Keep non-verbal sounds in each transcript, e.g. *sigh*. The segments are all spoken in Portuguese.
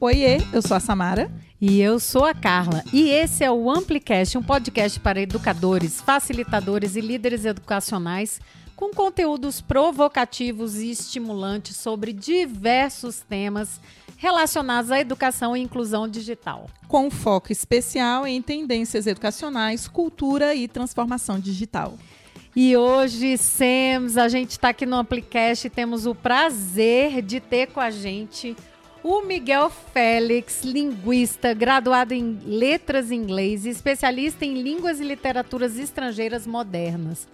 Oiê, eu sou a Samara. E eu sou a Carla. E esse é o Amplicast, um podcast para educadores, facilitadores e líderes educacionais com conteúdos provocativos e estimulantes sobre diversos temas relacionados à educação e inclusão digital. Com foco especial em tendências educacionais, cultura e transformação digital. E hoje, Sems, a gente está aqui no Amplicast e temos o prazer de ter com a gente o Miguel Félix, linguista, graduado em letras em inglês, especialista em línguas e literaturas estrangeiras modernas.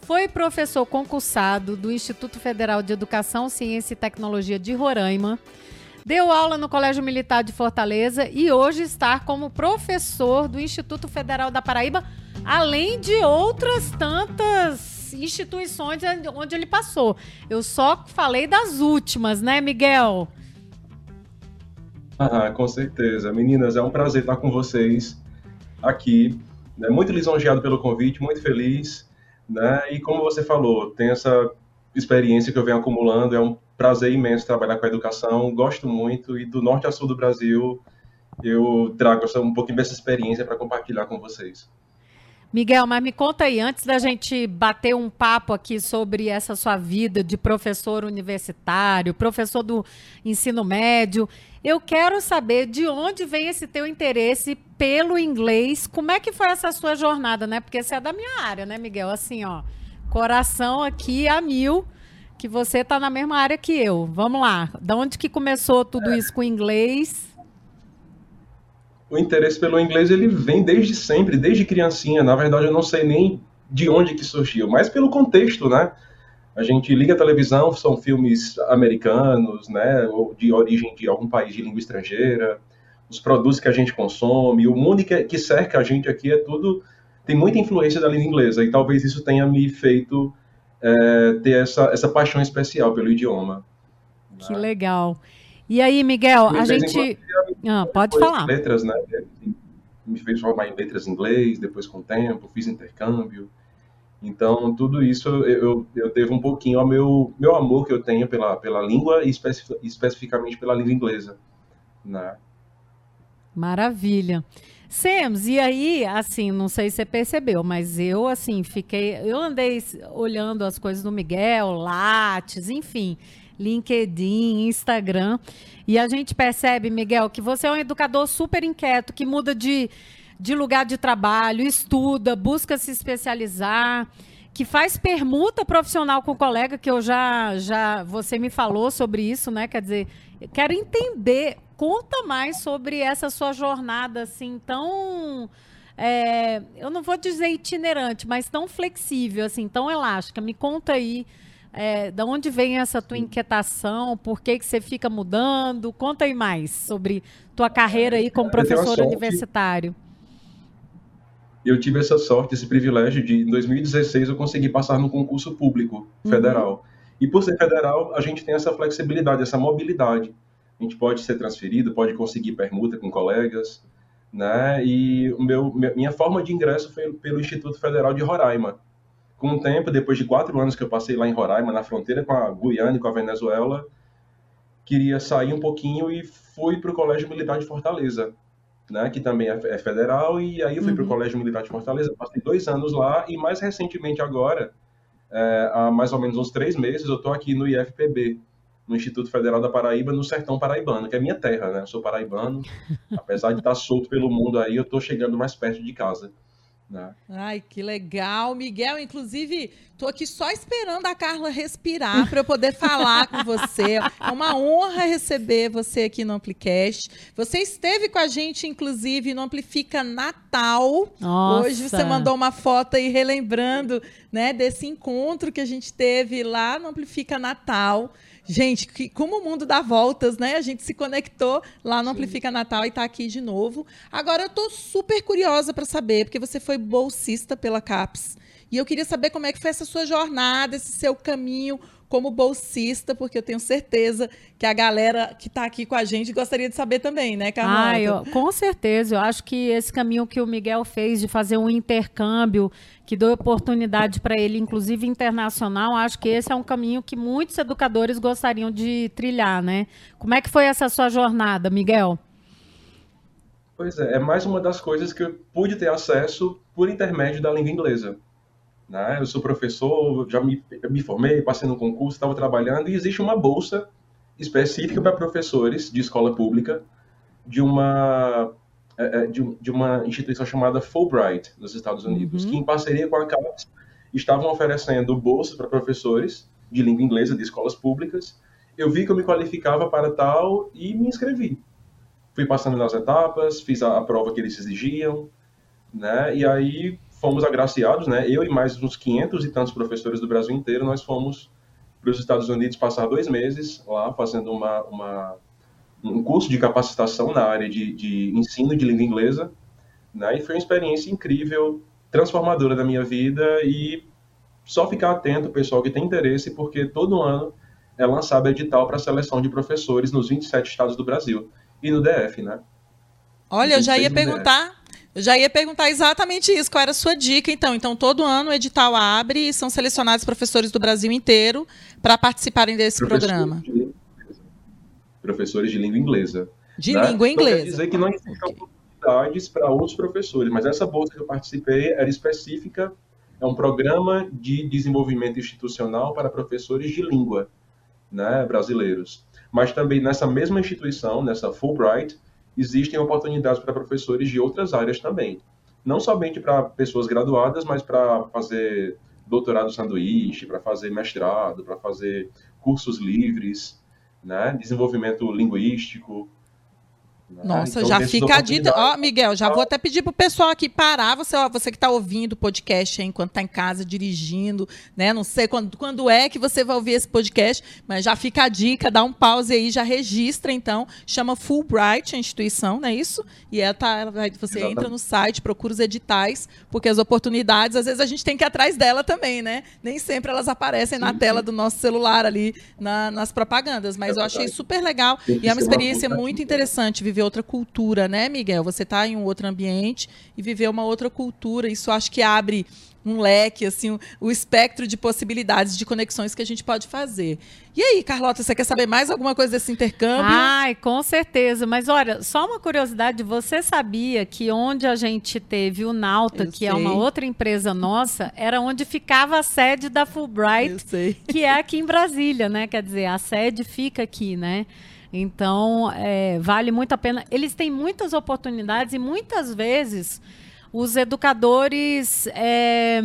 Foi professor concursado do Instituto Federal de Educação, Ciência e Tecnologia de Roraima. Deu aula no Colégio Militar de Fortaleza e hoje está como professor do Instituto Federal da Paraíba, além de outras tantas instituições onde ele passou. Eu só falei das últimas, né, Miguel? Ah, com certeza. Meninas, é um prazer estar com vocês aqui. Né? Muito lisonjeado pelo convite, muito feliz. Né? E como você falou, tem essa experiência que eu venho acumulando, é um prazer imenso trabalhar com a educação, gosto muito e do norte a sul do Brasil eu trago um pouquinho dessa experiência para compartilhar com vocês. Miguel, mas me conta aí, antes da gente bater um papo aqui sobre essa sua vida de professor universitário, professor do ensino médio, eu quero saber de onde vem esse teu interesse pelo inglês. Como é que foi essa sua jornada, né? Porque você é da minha área, né, Miguel? Assim, ó, coração aqui a mil, que você está na mesma área que eu. Vamos lá. Da onde que começou tudo isso com inglês? O interesse pelo inglês ele vem desde sempre, desde criancinha. Na verdade, eu não sei nem de onde que surgiu, mas pelo contexto, né? A gente liga a televisão, são filmes americanos, né, ou de origem de algum país de língua estrangeira, os produtos que a gente consome, o mundo que, que cerca a gente aqui é tudo tem muita influência da língua inglesa e talvez isso tenha me feito é, ter essa, essa paixão especial pelo idioma. Que né? legal. E aí, Miguel, a gente. Ah, pode falar. Letras, né? Me fez formar em letras em inglês, depois com o tempo, fiz intercâmbio. Então, tudo isso eu, eu devo um pouquinho ao meu, meu amor que eu tenho pela, pela língua e especific, especificamente pela língua inglesa. Né? Maravilha. Sems, e aí, assim, não sei se você percebeu, mas eu, assim, fiquei. Eu andei olhando as coisas do Miguel, Lattes, enfim. LinkedIn, Instagram. E a gente percebe, Miguel, que você é um educador super inquieto, que muda de, de lugar de trabalho, estuda, busca se especializar, que faz permuta profissional com o colega, que eu já, já você me falou sobre isso, né? Quer dizer, quero entender, conta mais sobre essa sua jornada assim tão é, eu não vou dizer itinerante, mas tão flexível, assim, tão elástica. Me conta aí é, da onde vem essa tua inquietação? Por que, que você fica mudando? Conta aí mais sobre tua carreira aí como professor universitário. Eu tive essa sorte, esse privilégio de, em 2016, eu consegui passar no concurso público federal. Uhum. E por ser federal, a gente tem essa flexibilidade, essa mobilidade. A gente pode ser transferido, pode conseguir permuta com colegas, né? E o meu, minha forma de ingresso foi pelo Instituto Federal de Roraima, com o tempo, depois de quatro anos que eu passei lá em Roraima, na fronteira com a Guiana e com a Venezuela, queria sair um pouquinho e fui para o Colégio Militar de Fortaleza, né, que também é, é federal, e aí eu fui uhum. para o Colégio Militar de Fortaleza, passei dois anos lá, e mais recentemente agora, é, há mais ou menos uns três meses, eu estou aqui no IFPB, no Instituto Federal da Paraíba, no Sertão Paraibano, que é minha terra, né, eu sou paraibano, *laughs* apesar de estar solto pelo mundo aí, eu estou chegando mais perto de casa. Né? Ai, que legal, Miguel. Inclusive, tô aqui só esperando a Carla respirar para eu poder falar com você. É uma honra receber você aqui no Amplicast. Você esteve com a gente, inclusive, no Amplifica Natal. Nossa. Hoje você mandou uma foto aí relembrando, né, desse encontro que a gente teve lá no Amplifica Natal. Gente, que, como o mundo dá voltas, né? A gente se conectou lá no. Amplifica Natal e está aqui de novo. Agora eu estou super curiosa para saber, porque você foi bolsista pela CAPES. E eu queria saber como é que foi essa sua jornada, esse seu caminho como bolsista, porque eu tenho certeza que a galera que está aqui com a gente gostaria de saber também, né, Carlota? Ah, eu, com certeza. Eu acho que esse caminho que o Miguel fez de fazer um intercâmbio que deu oportunidade para ele, inclusive internacional, acho que esse é um caminho que muitos educadores gostariam de trilhar, né? Como é que foi essa sua jornada, Miguel? Pois é, é mais uma das coisas que eu pude ter acesso por intermédio da língua inglesa. Né? Eu sou professor, já me, me formei, passei no concurso, estava trabalhando, e existe uma bolsa específica para professores de escola pública de uma, é, é, de, de uma instituição chamada Fulbright, nos Estados Unidos, uhum. que, em parceria com a CAPES, estavam oferecendo bolsas para professores de língua inglesa de escolas públicas. Eu vi que eu me qualificava para tal e me inscrevi. Fui passando nas etapas, fiz a, a prova que eles exigiam, né? E aí fomos agraciados, né? Eu e mais uns 500 e tantos professores do Brasil inteiro, nós fomos para os Estados Unidos passar dois meses lá fazendo uma, uma um curso de capacitação na área de, de ensino de língua inglesa, né? E foi uma experiência incrível, transformadora da minha vida e só ficar atento, pessoal que tem interesse, porque todo ano é lançado edital para seleção de professores nos 27 estados do Brasil e no DF, né? Olha, eu já ia perguntar eu já ia perguntar exatamente isso, qual era a sua dica, então. Então, todo ano o edital abre e são selecionados professores do Brasil inteiro para participarem desse Professor programa. De professores de língua inglesa. De né? língua inglesa. Não quer dizer que não existem okay. oportunidades para outros professores, mas essa bolsa que eu participei era específica, é um programa de desenvolvimento institucional para professores de língua né, brasileiros. Mas também nessa mesma instituição, nessa Fulbright, existem oportunidades para professores de outras áreas também. Não somente para pessoas graduadas, mas para fazer doutorado sanduíche, para fazer mestrado, para fazer cursos livres, né? desenvolvimento linguístico. Né? Nossa, então, já fica a dica. Ó, Miguel, já vou até pedir pro pessoal aqui parar. Você, ó, você que está ouvindo o podcast aí, enquanto está em casa dirigindo, né? Não sei quando, quando é que você vai ouvir esse podcast, mas já fica a dica, dá um pause aí, já registra então. Chama Fulbright a instituição, não é isso? E ela tá, ela vai, você Exatamente. entra no site, procura os editais, porque as oportunidades, às vezes a gente tem que ir atrás dela também, né? Nem sempre elas aparecem sim, na sim. tela do nosso celular ali, na, nas propagandas. Mas é eu achei super legal e é uma experiência muito interessante viver viver outra cultura, né, Miguel? Você está em um outro ambiente e viver uma outra cultura. Isso acho que abre um leque, assim, o, o, espectro de possibilidades, de conexões que a gente pode fazer. E aí, Carlota, você quer saber mais alguma coisa desse intercâmbio? Ai, com certeza. Mas olha, só uma curiosidade: você sabia que onde a gente teve o Nauta, Eu que sei. é uma outra empresa nossa, era onde ficava a sede da Fulbright, que é aqui em Brasília, né? Quer dizer, a sede fica aqui, né? Então, é, vale muito a pena. Eles têm muitas oportunidades e muitas vezes os educadores é,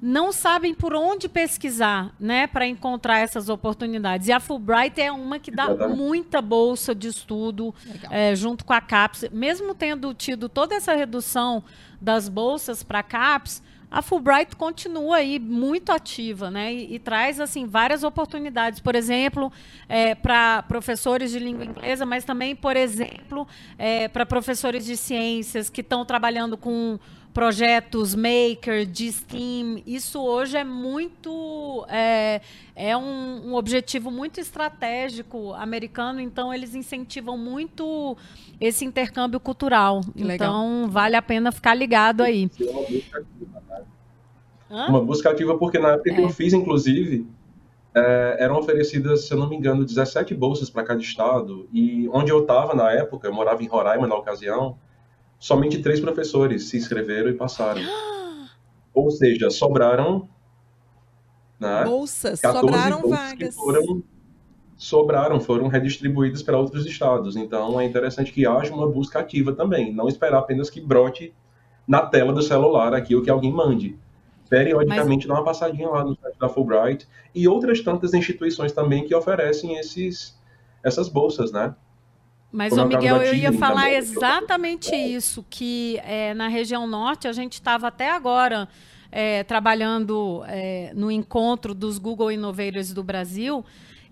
não sabem por onde pesquisar, né, para encontrar essas oportunidades. E a Fulbright é uma que dá muita bolsa de estudo é, junto com a CAPES. Mesmo tendo tido toda essa redução das bolsas para a CAPES, a Fulbright continua aí muito ativa, né? E, e traz assim várias oportunidades, por exemplo, é, para professores de língua inglesa, mas também, por exemplo, é, para professores de ciências que estão trabalhando com projetos maker de STEAM. Isso hoje é muito é, é um, um, objetivo muito estratégico americano. Então eles incentivam muito esse intercâmbio cultural. Que então legal. vale a pena ficar ligado aí. Hã? Uma busca ativa, porque na época é. que eu é. fiz, inclusive, é, eram oferecidas, se eu não me engano, 17 bolsas para cada estado. E onde eu estava na época, eu morava em Roraima na ocasião, somente três professores se inscreveram e passaram. *gasps* Ou seja, sobraram. Né, bolsas, sobraram bolsas vagas. Foram, sobraram, foram redistribuídas para outros estados. Então é interessante que haja uma busca ativa também, não esperar apenas que brote na tela do celular aqui o que alguém mande periodicamente Mas... dá uma passadinha lá no site da Fulbright e outras tantas instituições também que oferecem esses, essas bolsas, né? Mas, ô Miguel, eu ia falar também. exatamente isso, que é, na região norte a gente estava até agora é, trabalhando é, no encontro dos Google Innovators do Brasil,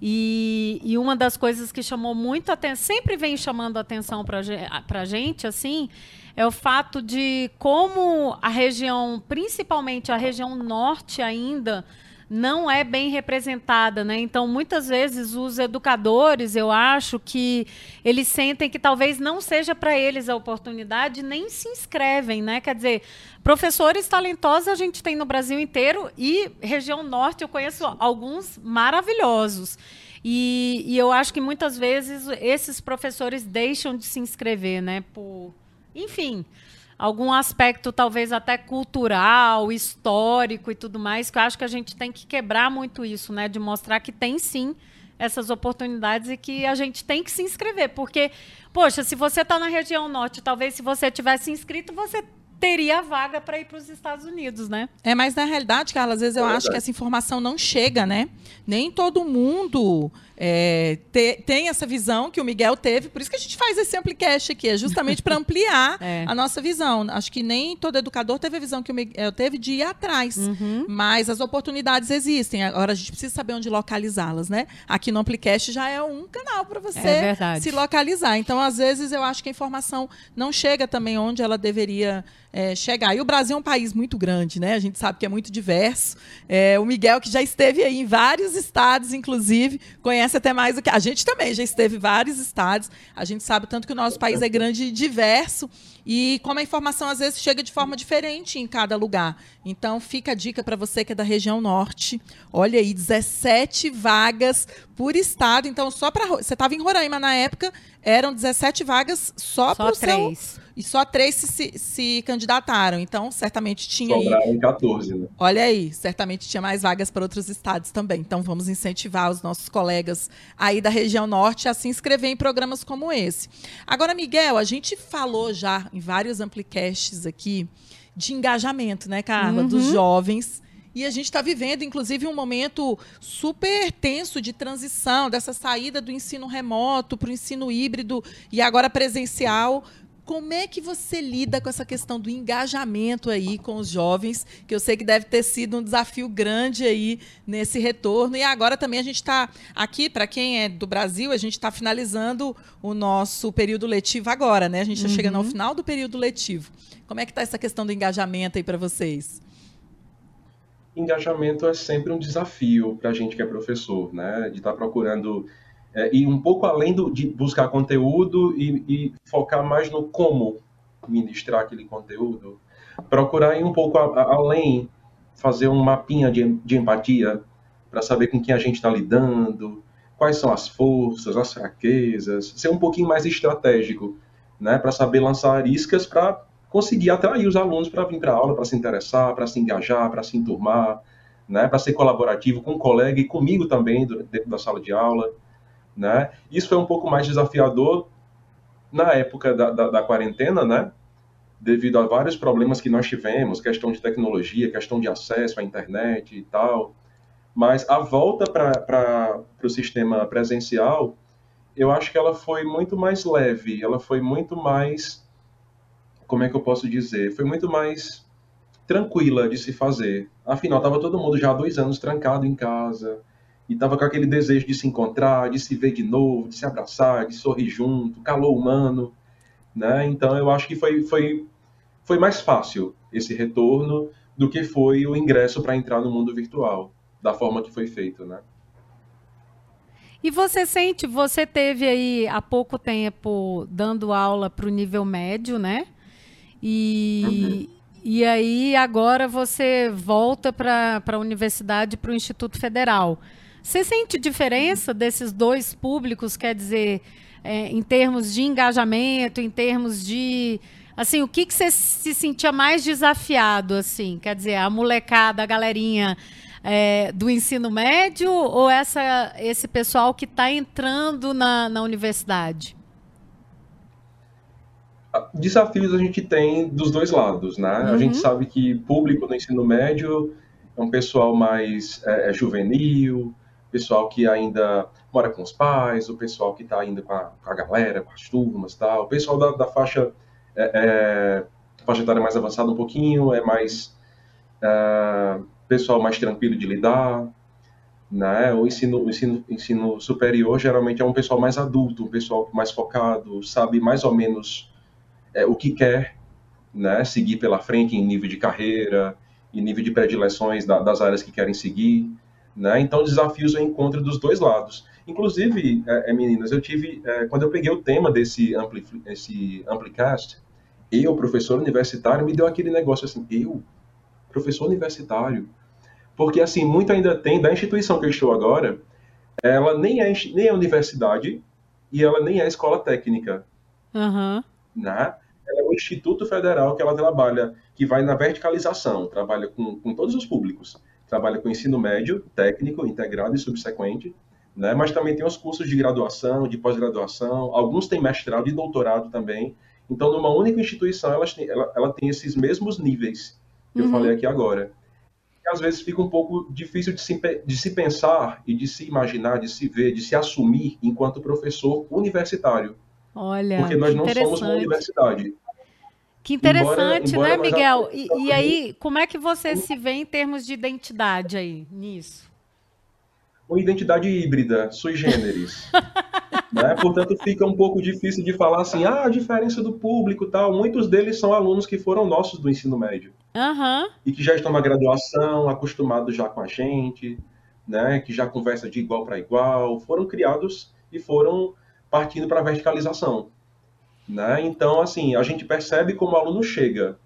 e, e, uma das coisas que chamou muito atenção, sempre vem chamando atenção para a gente, assim, é o fato de como a região, principalmente a região norte ainda não é bem representada, né? Então, muitas vezes os educadores, eu acho que eles sentem que talvez não seja para eles a oportunidade, nem se inscrevem, né? Quer dizer, professores talentosos a gente tem no Brasil inteiro e região norte eu conheço alguns maravilhosos. E, e eu acho que muitas vezes esses professores deixam de se inscrever, né? Por, enfim, algum aspecto talvez até cultural, histórico e tudo mais, que eu acho que a gente tem que quebrar muito isso, né? De mostrar que tem sim essas oportunidades e que a gente tem que se inscrever. Porque, poxa, se você está na região norte, talvez se você tivesse inscrito, você teria vaga para ir para os Estados Unidos, né? É, mas na realidade, Carla, às vezes eu é acho que essa informação não chega, né? Nem todo mundo é, te, tem essa visão que o Miguel teve, por isso que a gente faz esse Amplicast aqui, é justamente para *laughs* ampliar é. a nossa visão. Acho que nem todo educador teve a visão que o Miguel teve de ir atrás, uhum. mas as oportunidades existem. Agora a gente precisa saber onde localizá-las, né? Aqui no Amplicast já é um canal para você é se localizar. Então, às vezes, eu acho que a informação não chega também onde ela deveria é, chegar. E o Brasil é um país muito grande, né? A gente sabe que é muito diverso. É, o Miguel, que já esteve aí em vários estados, inclusive, conhece conhece até mais do que. A gente também já esteve em vários estados. A gente sabe tanto que o nosso país é grande e diverso. E como a informação às vezes chega de forma diferente em cada lugar. Então fica a dica para você que é da região norte. Olha aí, 17 vagas por estado. Então só para você estava em Roraima na época, eram 17 vagas só, só para o seu e só três se, se, se candidataram. Então, certamente tinha Sobraram aí. 14, né? Olha aí, certamente tinha mais vagas para outros estados também. Então, vamos incentivar os nossos colegas aí da região norte a se inscrever em programas como esse. Agora, Miguel, a gente falou já em vários amplicasts aqui de engajamento, né, Carla? Uhum. Dos jovens. E a gente está vivendo, inclusive, um momento super tenso de transição, dessa saída do ensino remoto para o ensino híbrido e agora presencial. Como é que você lida com essa questão do engajamento aí com os jovens, que eu sei que deve ter sido um desafio grande aí nesse retorno. E agora também a gente está aqui, para quem é do Brasil, a gente está finalizando o nosso período letivo agora, né? A gente está uhum. chegando ao final do período letivo. Como é que está essa questão do engajamento aí para vocês? Engajamento é sempre um desafio para a gente que é professor, né? De estar tá procurando é, e um pouco além do, de buscar conteúdo e, e, focar mais no como ministrar aquele conteúdo, procurar ir um pouco a, a, além, fazer um mapinha de, de empatia para saber com quem a gente está lidando, quais são as forças, as fraquezas, ser um pouquinho mais estratégico, né, para saber lançar iscas para conseguir atrair os alunos para vir para a aula, para se interessar, para se engajar, para se enturmar, né, para ser colaborativo com o colega e comigo também dentro da sala de aula. Né? Isso foi um pouco mais desafiador na época da, da, da quarentena, né? devido a vários problemas que nós tivemos, questão de tecnologia, questão de acesso à internet e tal. Mas a volta para o sistema presencial, eu acho que ela foi muito mais leve, ela foi muito mais, como é que eu posso dizer, foi muito mais tranquila de se fazer. Afinal, estava todo mundo já há dois anos trancado em casa, e estava com aquele desejo de se encontrar, de se ver de novo, de se abraçar, de sorrir junto, calor humano, né? Então eu acho que foi, foi, foi mais fácil esse retorno do que foi o ingresso para entrar no mundo virtual, da forma que foi feito, né? E você sente, você teve aí há pouco tempo dando aula para o nível médio, né? E, uhum. e aí agora você volta para a universidade, para o Instituto Federal. Você sente diferença desses dois públicos, quer dizer, é, em termos de engajamento, em termos de assim, o que, que você se sentia mais desafiado, assim? Quer dizer, a molecada, a galerinha é, do ensino médio ou essa, esse pessoal que está entrando na, na universidade? Desafios a gente tem dos dois lados, né? Uhum. A gente uhum. sabe que público no ensino médio é um pessoal mais é, é juvenil, pessoal que ainda mora com os pais, o pessoal que está ainda com a, com a, galera, com as turmas tal, o pessoal da, da faixa, é, é, faixa etária mais avançada um pouquinho, é mais é, pessoal mais tranquilo de lidar, né? O ensino, o ensino, ensino superior geralmente é um pessoal mais adulto, um pessoal mais focado, sabe mais ou menos é, o que quer, né? Seguir pela frente em nível de carreira, e nível de predileções da, das áreas que querem seguir, né? Então, desafios eu encontro dos dois lados. Inclusive, é, é, meninas, eu tive, é, quando eu peguei o tema desse ampli, esse Amplicast, eu, professor universitário, me deu aquele negócio assim, eu, professor universitário, porque assim, muito ainda tem, da instituição que eu estou agora, ela nem é, nem é universidade e ela nem é escola técnica, uhum. né? é o Instituto Federal que ela trabalha, que vai na verticalização, trabalha com, com todos os públicos, trabalha com ensino médio, técnico, integrado e subsequente, né? mas também tem os cursos de graduação, de pós-graduação, alguns têm mestrado e doutorado também. Então, numa única instituição, ela tem, ela, ela tem esses mesmos níveis que uhum. eu falei aqui agora. E, às vezes fica um pouco difícil de se, de se pensar e de se imaginar, de se ver, de se assumir enquanto professor universitário. Olha, porque nós não somos uma universidade. Que interessante, embora, embora né, Miguel? E, e, aí, como é que você se vê em termos de identidade aí, nisso? Uma identidade híbrida, sui generis. *laughs* né? Portanto, fica um pouco difícil de falar assim, ah, a diferença do público tal. Muitos deles são alunos que foram nossos do ensino médio. Uhum. E que já estão na graduação, acostumados já com a gente, né? que já conversa de igual para igual. Foram criados e foram partindo para a verticalização. Né? Então, assim, a gente percebe como o aluno chega.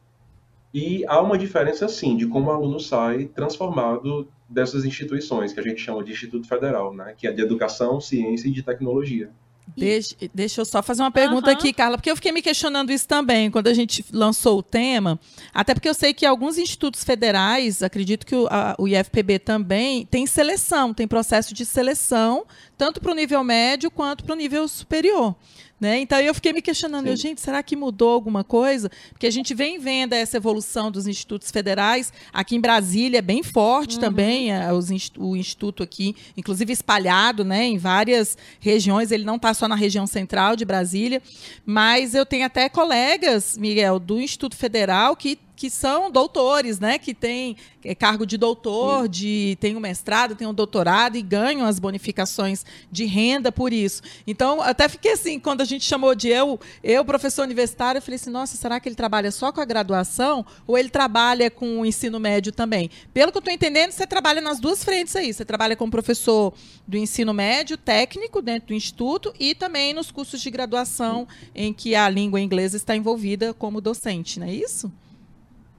E há uma diferença, sim, de como o aluno sai transformado dessas instituições, que a gente chama de Instituto Federal, né? que é de Educação, Ciência e de Tecnologia. Deixa, deixa eu só fazer uma pergunta uhum. aqui, Carla, porque eu fiquei me questionando isso também quando a gente lançou o tema, até porque eu sei que alguns institutos federais, acredito que o, a, o IFPB também, tem seleção, tem processo de seleção, tanto para o nível médio quanto para o nível superior. Né? Então eu fiquei me questionando, Sim. gente, será que mudou alguma coisa? Porque a gente vem vendo essa evolução dos institutos federais. Aqui em Brasília é bem forte uhum. também é, os, o instituto aqui, inclusive espalhado né, em várias regiões. Ele não está só na região central de Brasília, mas eu tenho até colegas, Miguel, do Instituto Federal que que são doutores, né? Que têm é, cargo de doutor, de tem um mestrado, tem um doutorado e ganham as bonificações de renda por isso. Então, até fiquei assim, quando a gente chamou de eu, eu professor universitário, eu falei assim, nossa, será que ele trabalha só com a graduação ou ele trabalha com o ensino médio também? Pelo que eu estou entendendo, você trabalha nas duas frentes aí. Você trabalha como professor do ensino médio, técnico, dentro do instituto e também nos cursos de graduação em que a língua inglesa está envolvida como docente, não é isso?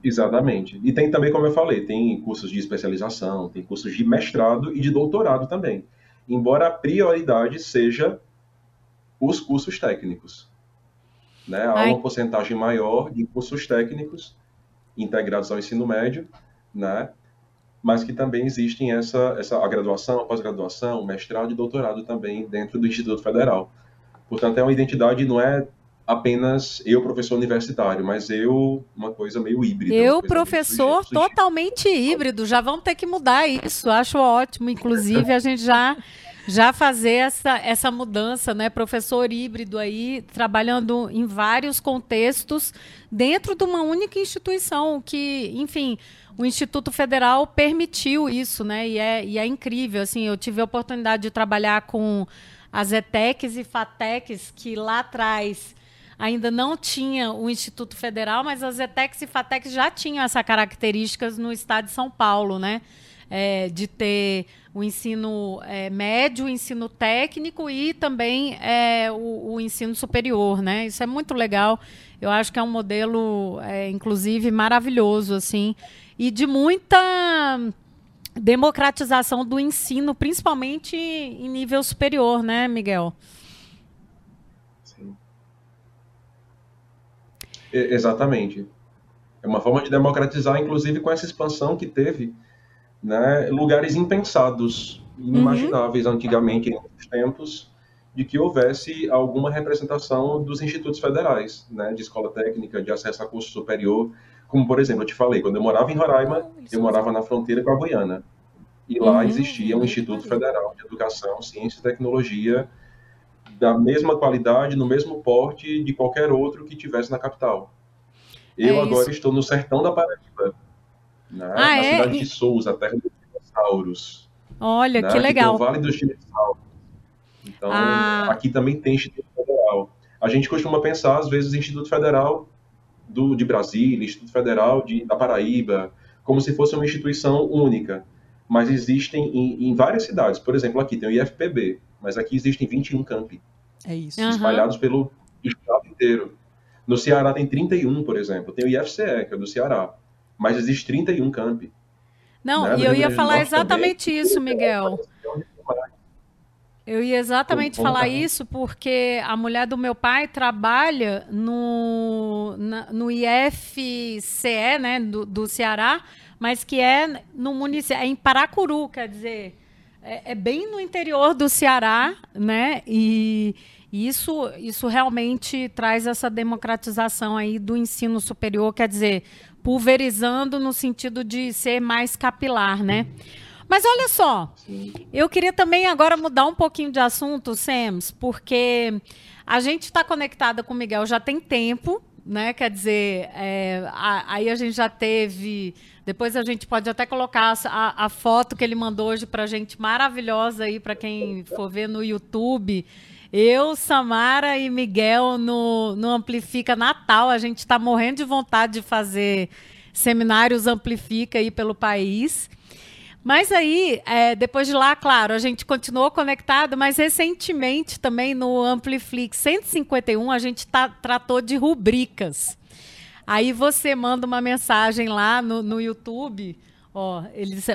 Exatamente. E tem também, como eu falei, tem cursos de especialização, tem cursos de mestrado e de doutorado também. Embora a prioridade seja os cursos técnicos. Né? Há Ai. uma porcentagem maior de cursos técnicos integrados ao ensino médio, né? mas que também existem essa, essa a graduação, a pós-graduação, mestrado e doutorado também dentro do Instituto Federal. Portanto, é uma identidade, não é apenas eu, professor universitário, mas eu, uma coisa meio híbrida. Eu, professor, totalmente híbrido. Já vamos ter que mudar isso. Acho ótimo, inclusive, a gente já já fazer essa, essa mudança, né? Professor híbrido aí, trabalhando em vários contextos dentro de uma única instituição que, enfim, o Instituto Federal permitiu isso, né? E é, e é incrível, assim, eu tive a oportunidade de trabalhar com as ETECs e FATECs, que lá atrás ainda não tinha o Instituto Federal, mas as ETECs e FATECs já tinham essa características no estado de São Paulo, né? É, de ter o ensino é, médio, o ensino técnico e também é, o, o, ensino superior, né? Isso é muito legal. Eu acho que é um modelo, é, inclusive, maravilhoso, assim, e de muita democratização do ensino, principalmente em nível superior, né, Miguel? Exatamente. É uma forma de democratizar, inclusive com essa expansão que teve, né, lugares impensados, inimagináveis uhum. antigamente, em outros tempos, de que houvesse alguma representação dos institutos federais, né, de escola técnica, de acesso a curso superior, como, por exemplo, eu te falei, quando eu morava em Roraima, eu morava na fronteira com a Guiana, e lá uhum. existia um Instituto Federal de Educação, Ciência e Tecnologia, da mesma qualidade, no mesmo porte de qualquer outro que tivesse na capital. Eu é agora estou no sertão da Paraíba, né, ah, na é? cidade de Souza, terra dos dinossauros. Olha, né, que legal. o Vale dos Dinossauros. Então, ah. aqui também tem Instituto Federal. A gente costuma pensar, às vezes, Instituto Federal do, de Brasília, Instituto Federal de, da Paraíba, como se fosse uma instituição única, mas existem em, em várias cidades. Por exemplo, aqui tem o IFPB, mas aqui existem 21 campi. É isso. Espalhados pelo estado inteiro. No Ceará tem 31, por exemplo. Tem o IFCE, que é do Ceará. Mas existe 31 campi. Não, Né? e eu ia falar exatamente também. isso, Miguel. Eu ia exatamente falar isso porque a mulher do meu pai trabalha no, na- no IFCE, né, do, do Ceará, mas que é no município, é em Paracuru, quer dizer, é, é bem no interior do Ceará, né, e isso, isso realmente traz essa democratização aí do ensino superior, quer dizer, pulverizando no sentido de ser mais capilar, né? Mas olha só, eu queria também agora mudar um pouquinho de assunto, Sams, porque a gente está conectada com o Miguel já tem tempo, né? Quer dizer, é, a- aí a gente já teve. Depois a gente pode até colocar a, a foto que ele mandou hoje para gente, maravilhosa aí para quem for ver no YouTube. Eu, Samara e Miguel no, no Amplifica Natal. A gente está morrendo de vontade de fazer seminários Amplifica aí pelo país. Mas aí, é, depois de lá, claro, a gente continuou conectado, mas recentemente também no Ampliflix 151 a gente tá, tratou de rubricas. Aí você manda uma mensagem lá no, no YouTube. Ó,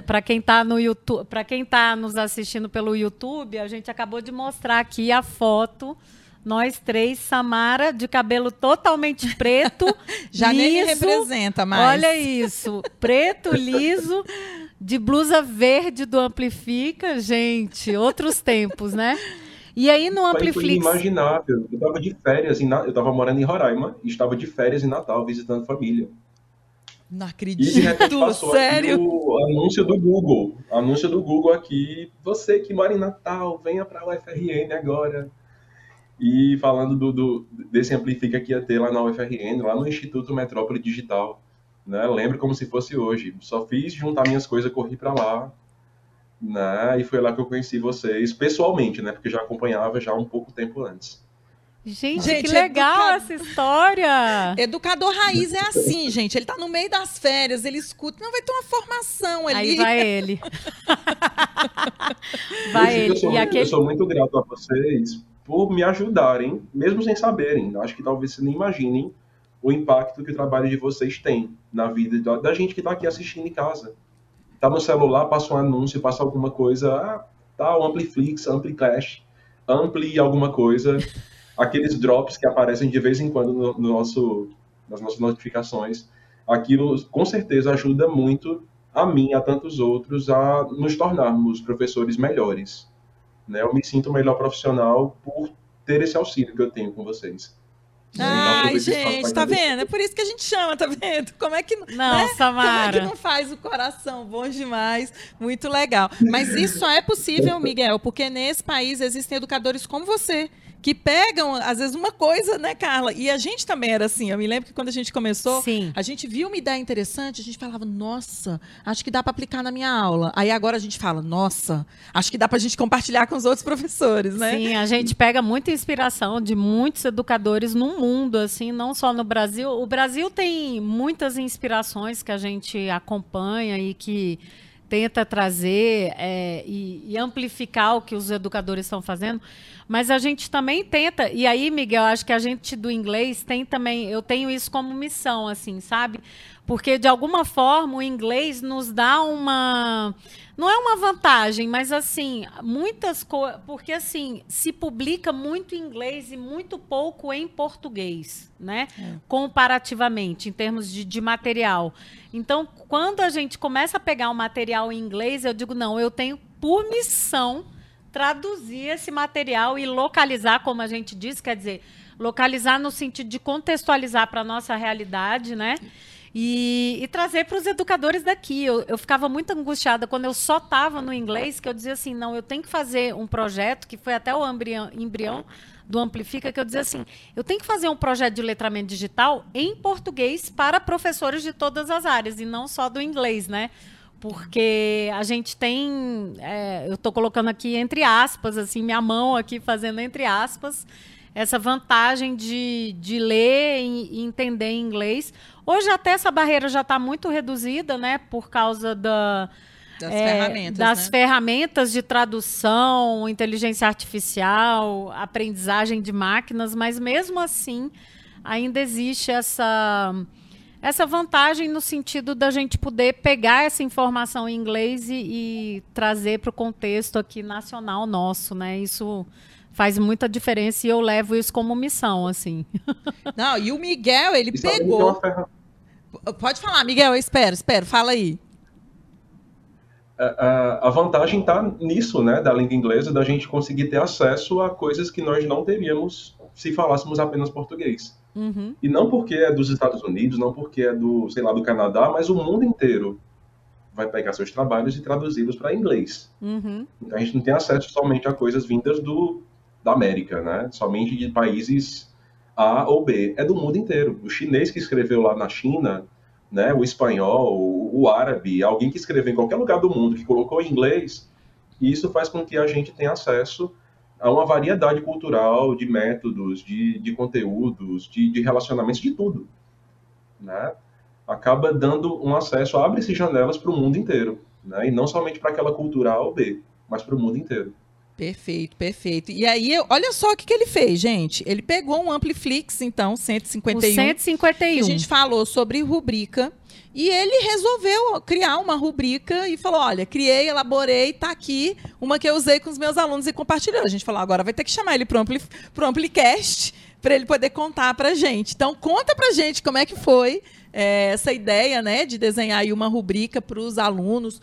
para quem está no YouTube, para quem tá nos assistindo pelo YouTube, a gente acabou de mostrar aqui a foto. Nós três, Samara, de cabelo totalmente preto. *laughs* Já nem me liso. representa mais. Olha isso, preto, liso, *laughs* de blusa verde do Amplifica, gente, outros *laughs* tempos, né? E aí no Foi Ampliflix, inimaginável. Eu estava de férias, em, eu estava morando em Roraima e estava de férias em Natal, visitando família. Não acredito, passou sério. o anúncio do Google. Anúncio do Google aqui. Você que mora em Natal, venha para a UFRN agora. E falando do, do- desse Amplifica que ia ter lá na UFRN, lá no Instituto Metrópole Digital. Né? Lembro como se fosse hoje. Só fiz juntar minhas coisas, corri para lá. Né? E foi lá que eu conheci vocês pessoalmente, né? Porque já acompanhava já um pouco tempo antes. gente, Gente, que legal educado. essa história. Educador raiz é assim, gente. Ele tá no meio das férias, ele escuta. Não, vai ter uma formação ali. Aí vai ele. *laughs* vai ele. Eu sou, E muito- eu aquele sou muito grato a vocês por me ajudarem, mesmo sem saberem. Acho que talvez vocês nem imaginem o impacto que o trabalho de vocês tem na vida da, da gente que está aqui assistindo em casa. Tá no celular, passa um anúncio, passa alguma coisa, ah, tá, o Ampliflix, Ampliclash, Ampli alguma coisa, *laughs* aqueles drops que aparecem de vez em quando no, no nosso, nas nossas notificações. Aquilo com certeza ajuda muito a mim, e a tantos outros, a nos tornarmos professores melhores. Né? Eu me sinto melhor profissional por ter esse auxílio que eu tenho com vocês. Ai, gente, tá vendo? É por isso que a gente chama, tá vendo? Como é que não. Né? Como é que Samara. não faz o coração? Bom demais, muito legal. Mas isso só é possível, Miguel, porque nesse país existem educadores como você, que pegam, às vezes, uma coisa, né, Carla? E a gente também era assim. Eu me lembro que quando a gente começou, Sim. a gente viu uma ideia interessante, a gente falava, nossa, acho que dá para aplicar na minha aula. Aí agora a gente fala, nossa, acho que dá pra gente compartilhar com os outros professores, né? Sim, a gente pega muita inspiração de muitos educadores no mundo, assim, não só no Brasil. O Brasil tem muitas inspirações que a gente acompanha e que tenta trazer é, e, e amplificar o que os educadores estão fazendo. Mas a gente também tenta, e aí, Miguel, acho que a gente do inglês tem também, eu tenho isso como missão, assim, sabe? Porque de alguma forma o inglês nos dá uma. Não é uma vantagem, mas assim, muitas coisas. Porque assim, se publica muito em inglês e muito pouco em português, né? Comparativamente, em termos de, de material. Então, quando a gente começa a pegar o material em inglês, eu digo, não, eu tenho por missão traduzir esse material e localizar, como a gente diz, quer dizer, localizar no sentido de contextualizar para a nossa realidade, né? E, e trazer para os educadores daqui. Eu, eu ficava muito angustiada quando eu só estava no inglês, que eu dizia assim, não, eu tenho que fazer um projeto, que foi até o embrião, do Amplifica, que eu dizia assim, eu tenho que fazer um projeto de letramento digital em português para professores de todas as áreas, e não só do inglês, né? Porque a gente tem, é, eu estou colocando aqui entre aspas, assim, minha mão aqui fazendo entre aspas, essa vantagem de, de ler e entender inglês. Hoje até essa barreira já está muito reduzida, né? Por causa da, Das é, ferramentas. das né? ferramentas de tradução, inteligência artificial, aprendizagem de máquinas, mas mesmo assim ainda existe essa essa vantagem no sentido da gente poder pegar essa informação em inglês e, e trazer para o contexto aqui nacional nosso, né? Isso faz muita diferença e eu levo isso como missão, assim. *laughs* Não, e o Miguel, ele E é pegou. ferra- Pode falar, Miguel, eu espero, espero, fala aí. a, a- a vantagem está nisso, né, da língua inglesa, da gente conseguir ter acesso a coisas que nós não teríamos se falássemos apenas português. Uhum. E não porque é dos Estados Unidos, não porque é do, sei lá, do Canadá, mas o mundo inteiro vai pegar seus trabalhos e traduzi-los para inglês. Uhum. Então a gente não tem acesso somente a coisas vindas do, da América, né? Somente de países A ou B. É do mundo inteiro. O chinês que escreveu lá na China, né? O espanhol, o, o árabe, alguém que escreveu em qualquer lugar do mundo que colocou em inglês, e isso faz com que a gente tenha acesso a uma variedade cultural de métodos, de, de conteúdos, de, de relacionamentos, de tudo, né? Acaba dando um acesso, abre-se janelas para o mundo inteiro, né? E não somente para aquela cultura A ou B, mas para o mundo inteiro. Perfeito, perfeito. E aí, olha só o que, que ele fez, gente. Ele pegou um Ampliflix, então, O 151. 151. que a gente falou sobre rubrica. E ele resolveu criar uma rubrica e falou: olha, criei, elaborei, tá aqui, uma que eu usei com os meus alunos e compartilhando. A gente falou, agora vai ter que chamar ele pro, Ampli, pro Amplicast para ele poder contar pra gente. Então, conta pra gente como é que foi é, essa ideia, né, de desenhar aí uma rubrica para os alunos.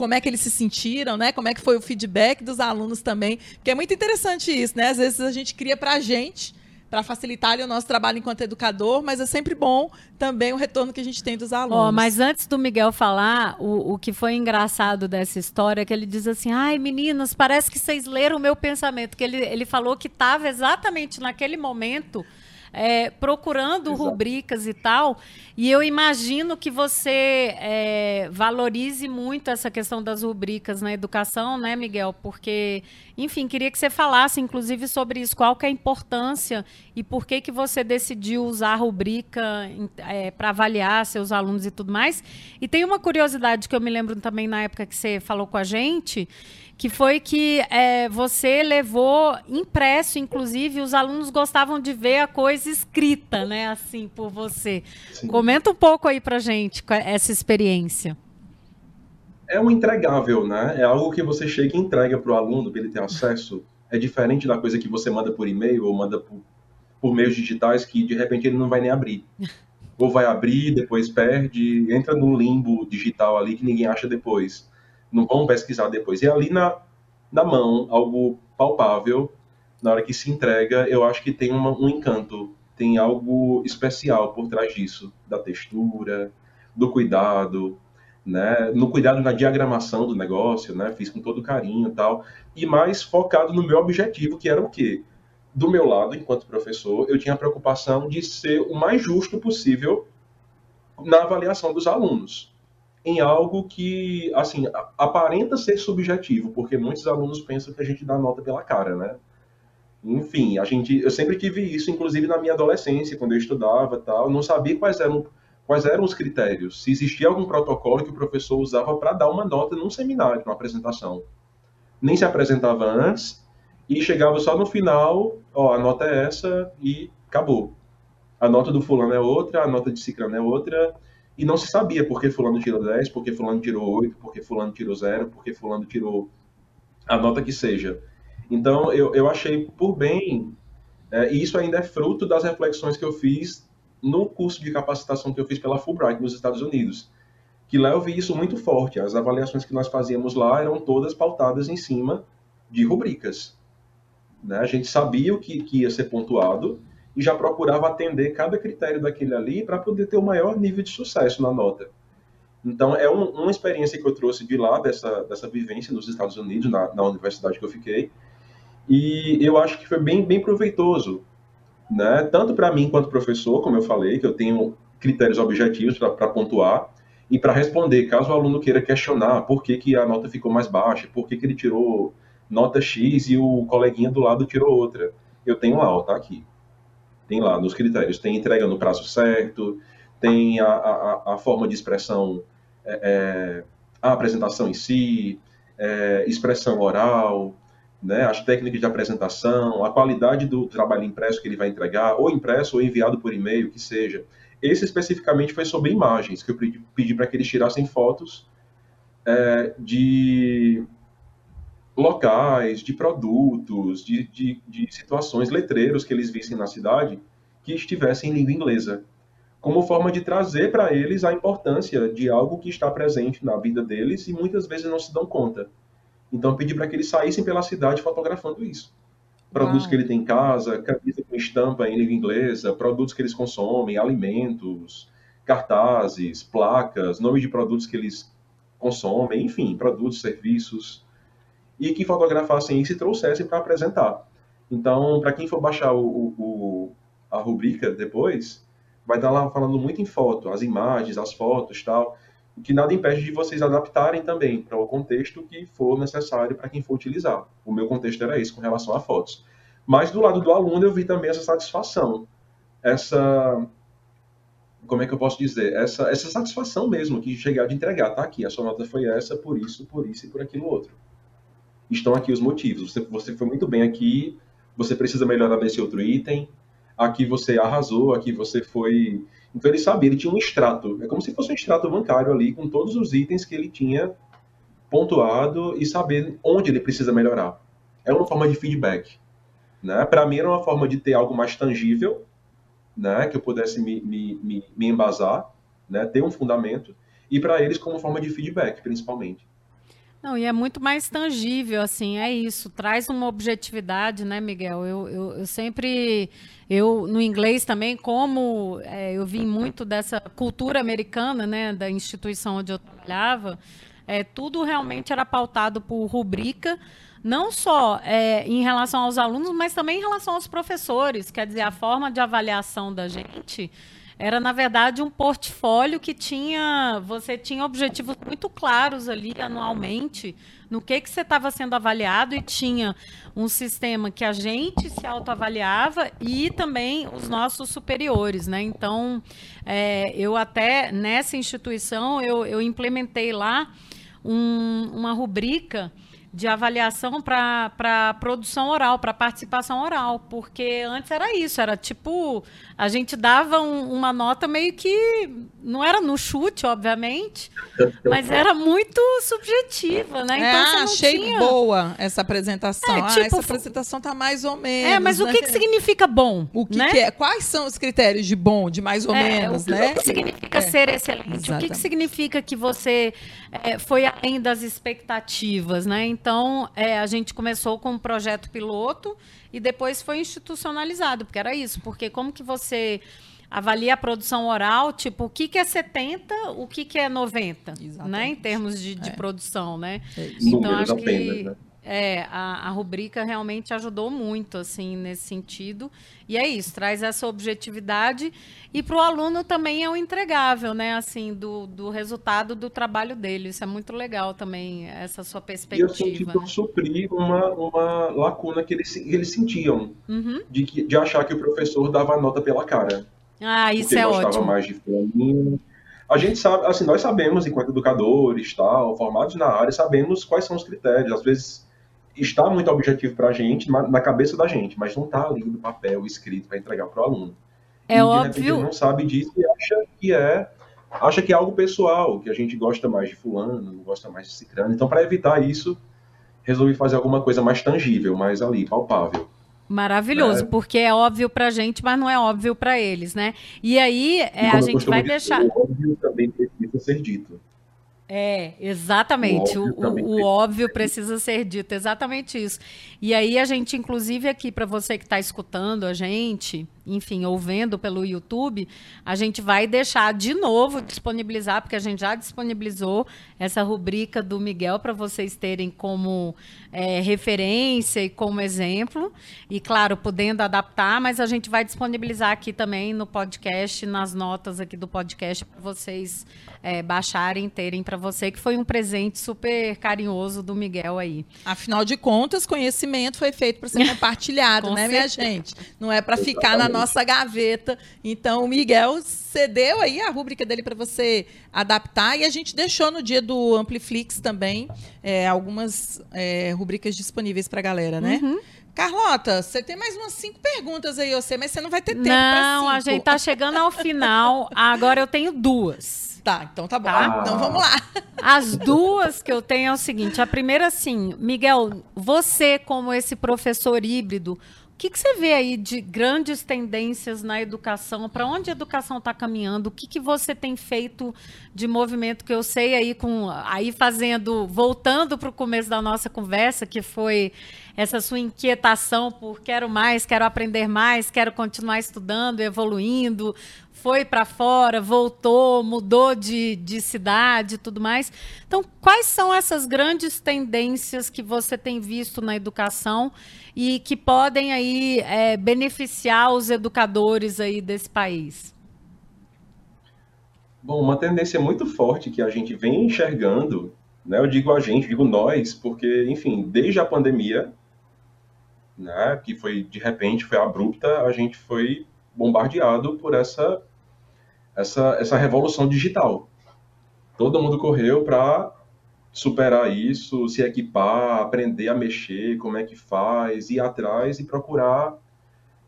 Como é que eles se sentiram, né? Como é que foi o feedback dos alunos também? Porque é muito interessante isso, né? Às vezes a gente cria pra gente, para facilitar o nosso trabalho enquanto educador, mas é sempre bom também o retorno que a gente tem dos alunos. Ó, mas antes do Miguel falar, o, o que foi engraçado dessa história é que ele diz assim: ai, meninas, parece que vocês leram o meu pensamento. Que ele, ele falou que estava exatamente naquele momento. É, procurando Exato. rubricas e tal, e eu imagino que você é, valorize muito essa questão das rubricas na educação, né, Miguel? Porque, enfim, queria que você falasse, inclusive, sobre isso. Qual que é a importância e por que que você decidiu usar a rubrica para avaliar seus alunos e tudo mais? E tem uma curiosidade que eu me lembro também na época que você falou com a gente, que foi que é, você levou impresso, inclusive, os alunos gostavam de ver a coisa escrita, né, assim, por você. Sim. Comenta um pouco aí pra gente essa experiência. É um entregável, né? É algo que você chega e entrega para o aluno para ele ter acesso. É diferente da coisa que você manda por e-mail ou manda por, por meios digitais que de repente ele não vai nem abrir. *laughs* Ou vai abrir, depois perde, entra no limbo digital ali que ninguém acha depois. Não vão pesquisar depois. E ali na, na mão, algo palpável, na hora que se entrega, eu acho que tem uma- um encanto, tem algo especial por trás disso, da textura, do cuidado, né, no cuidado na diagramação do negócio, né, fiz com todo carinho e tal, e mais focado no meu objetivo, que era o quê? Do meu lado, enquanto professor, eu tinha a preocupação de ser o mais justo possível na avaliação dos alunos, em algo que, assim, aparenta ser subjetivo, porque muitos alunos pensam que a gente dá nota pela cara, né? Enfim, a gente, eu sempre tive isso, inclusive na minha adolescência, quando eu estudava, tal, não sabia quais eram quais eram os critérios, se existia algum protocolo que o professor usava para dar uma nota num seminário, numa apresentação. Nem se apresentava antes e chegava só no final, ó, a nota é essa e acabou. A nota do fulano é outra, a nota de ciclano é outra, e não se sabia por que fulano tirou 10, por que fulano tirou 8, por que fulano tirou 0, por que fulano tirou a nota que seja. Então, eu, eu achei por bem, é, e isso ainda é fruto das reflexões que eu fiz no curso de capacitação que eu fiz pela Fulbright nos Estados Unidos, que lá eu vi isso muito forte. As avaliações que nós fazíamos lá eram todas pautadas em cima de rubricas. Né? A gente sabia o que, que ia ser pontuado e já procurava atender cada critério daquele ali para poder ter o maior nível de sucesso na nota. Então, é um, uma experiência que eu trouxe de lá, dessa, dessa vivência nos Estados Unidos, na, na universidade que eu fiquei, e eu acho que foi bem, bem proveitoso, né? Tanto para mim quanto professor, como eu falei, que eu tenho critérios objetivos para pontuar e para responder, caso o aluno queira questionar por que, que a nota ficou mais baixa, por que, que ele tirou nota X e o coleguinha do lado tirou outra. Eu tenho lá, ó, tá aqui. Tem lá nos critérios, tem entrega no prazo certo, tem a, a, a forma de expressão, é, é, a apresentação em si, é, expressão oral, né, as técnicas de apresentação, a qualidade do trabalho impresso que ele vai entregar, ou impresso ou enviado por e-mail, que seja. Esse especificamente foi sobre imagens, que eu pedi, pedi para que eles tirassem fotos é, de locais, de produtos, de, de, de situações, letreiros que eles vissem na cidade que estivessem em língua inglesa, como forma de trazer para eles a importância de algo que está presente na vida deles e muitas vezes não se dão conta. Então, pedi para que eles saíssem pela cidade fotografando isso. Produtos Uau. que ele tem em casa, camisa com estampa em língua inglesa, produtos que eles consomem, alimentos, cartazes, placas, nome de produtos que eles consomem, enfim, produtos, serviços, e que fotografassem isso e trouxessem para apresentar. Então, para quem for baixar o, o, a rubrica depois, vai estar lá falando muito em foto, as imagens, as fotos tal que nada impede de vocês adaptarem também para o contexto que for necessário para quem for utilizar. O meu contexto era esse com relação a fotos. Mas do lado do aluno eu vi também essa satisfação, essa como é que eu posso dizer, essa essa satisfação mesmo que chegar de entregar, tá aqui, a sua nota foi essa por isso, por isso e por aquilo outro. Estão aqui os motivos. Você você foi muito bem aqui, você precisa melhorar nesse outro item. Aqui você arrasou, aqui você foi então ele sabia, ele tinha um extrato, é como se fosse um extrato bancário ali, com todos os itens que ele tinha pontuado e saber onde ele precisa melhorar. É uma forma de feedback. Né? Para mim era uma forma de ter algo mais tangível, né? que eu pudesse me, me, me, me embasar, né? ter um fundamento, e para eles como forma de feedback, principalmente. Não, e é muito mais tangível, assim, é isso. Traz uma objetividade, né, Miguel? Eu, eu, eu sempre, eu no inglês também, como é, eu vim muito dessa cultura americana, né, da instituição onde eu trabalhava, é, tudo realmente era pautado por rubrica, não só é, em relação aos alunos, mas também em relação aos professores. Quer dizer, a forma de avaliação da gente era na verdade um portfólio que tinha, você tinha objetivos muito claros ali anualmente no que que você estava sendo avaliado e tinha um sistema que a gente se autoavaliava e também os nossos superiores, né? Então, é, eu até nessa instituição eu, eu implementei lá um, uma rubrica de avaliação para produção oral, para participação oral, porque antes era isso, era tipo, a gente dava um, uma nota meio que, não era no chute, obviamente, mas era muito subjetiva, né? Então, é, achei tinha... boa essa apresentação. É, tipo, ah, essa apresentação tá mais ou menos. É, mas né? o que, que significa bom? O que, né? que, é? Quais são os critérios de bom, de mais ou é, menos, o, né? O que significa é. ser excelente? Exatamente. O que, que significa que você é, foi além das expectativas, né? Então, é, a gente começou com um projeto piloto e depois foi institucionalizado, porque era isso. Porque como que você avalia a produção oral, tipo, o que, que é 70, o que, que é 90, Exatamente. né? Em termos de, de é. produção, né? É então, acho que... né? É, a, a rubrica realmente ajudou muito, assim, nesse sentido. E é isso, traz essa objetividade e para o aluno também é um entregável, né, assim, do, do resultado do trabalho dele. Isso é muito legal também, essa sua perspectiva. E eu senti que eu supri uma, uma lacuna que eles, eles sentiam, uhum. de, que, de achar que o professor dava nota pela cara. Ah, isso é ótimo. mais de. A gente sabe, assim, nós sabemos, enquanto educadores, tal, formados na área, sabemos quais são os critérios. Às vezes está muito objetivo para a gente, na cabeça da gente, mas não está ali no papel escrito para entregar para o aluno. É e, óbvio. Ele não sabe disso e acha que é acha que é algo pessoal, que a gente gosta mais de fulano, não gosta mais de cicrano. Então, para evitar isso, resolvi fazer alguma coisa mais tangível, mais ali, palpável. Maravilhoso, é. porque é óbvio para a gente, mas não é óbvio para eles, né? E aí é, e a gente vai deixar. O óbvio também precisa ser dito. É, exatamente. O, óbvio, o, o óbvio precisa ser dito, exatamente isso. E aí a gente, inclusive aqui para você que está escutando a gente, enfim, ou vendo pelo YouTube, a gente vai deixar de novo disponibilizar, porque a gente já disponibilizou essa rubrica do Miguel para vocês terem como é, referência e como exemplo. E, claro, podendo adaptar, mas a gente vai disponibilizar aqui também no podcast, nas notas aqui do podcast, para vocês é, baixarem, terem para você, que foi um presente super carinhoso do Miguel aí. Afinal de contas, conhecimento foi feito para ser *laughs* compartilhado, né, minha gente? Não é para ficar na nossa gaveta. Então, o Miguel cedeu aí a rúbrica dele para você adaptar e a gente deixou no dia do Ampliflix também é, algumas é, rubricas disponíveis para a galera, né? Uhum. Carlota, você tem mais umas cinco perguntas aí, você, mas você não vai ter tempo Não, a gente tá chegando ao final. Agora eu tenho duas. Tá, então tá bom. Tá? Então vamos lá. As duas que eu tenho é o seguinte: a primeira, assim, Miguel, você, como esse professor híbrido, que, que você vê aí de grandes tendências na educação? Para onde a educação está caminhando? O que, que você tem feito de movimento que eu sei aí com aí fazendo, voltando para o começo da nossa conversa, que foi essa sua inquietação por quero mais, quero aprender mais, quero continuar estudando, evoluindo, foi para fora, voltou, mudou de, de cidade e tudo mais. Então, quais são essas grandes tendências que você tem visto na educação e que podem aí é, beneficiar os educadores aí desse país? Bom, uma tendência muito forte que a gente vem enxergando, né, eu digo a gente, digo nós, porque, enfim, desde a pandemia, né, que foi de repente, foi abrupta, a gente foi bombardeado por essa essa, essa revolução digital. Todo mundo correu para superar isso, se equipar, aprender a mexer, como é que faz, ir atrás e procurar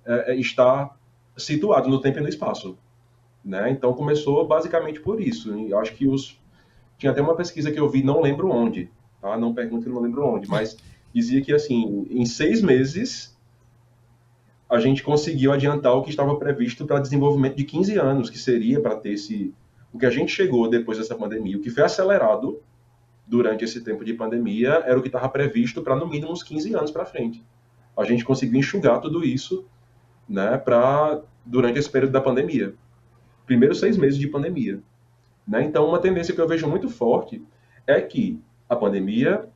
é, é, estar situado no tempo e no espaço. Né? Então começou basicamente por isso. E acho que os tinha até uma pesquisa que eu vi, não lembro onde, tá? Não pergunte, não lembro onde, mas *laughs* dizia que assim, em seis meses a gente conseguiu adiantar o que estava previsto para desenvolvimento de 15 anos, que seria para ter esse. O que a gente chegou depois dessa pandemia, o que foi acelerado durante esse tempo de pandemia, era o que estava previsto para no mínimo uns 15 anos para frente. A gente conseguiu enxugar tudo isso né, pra, durante esse período da pandemia. Primeiros seis meses de pandemia. Né? Então, uma tendência que eu vejo muito forte é que a pandemia,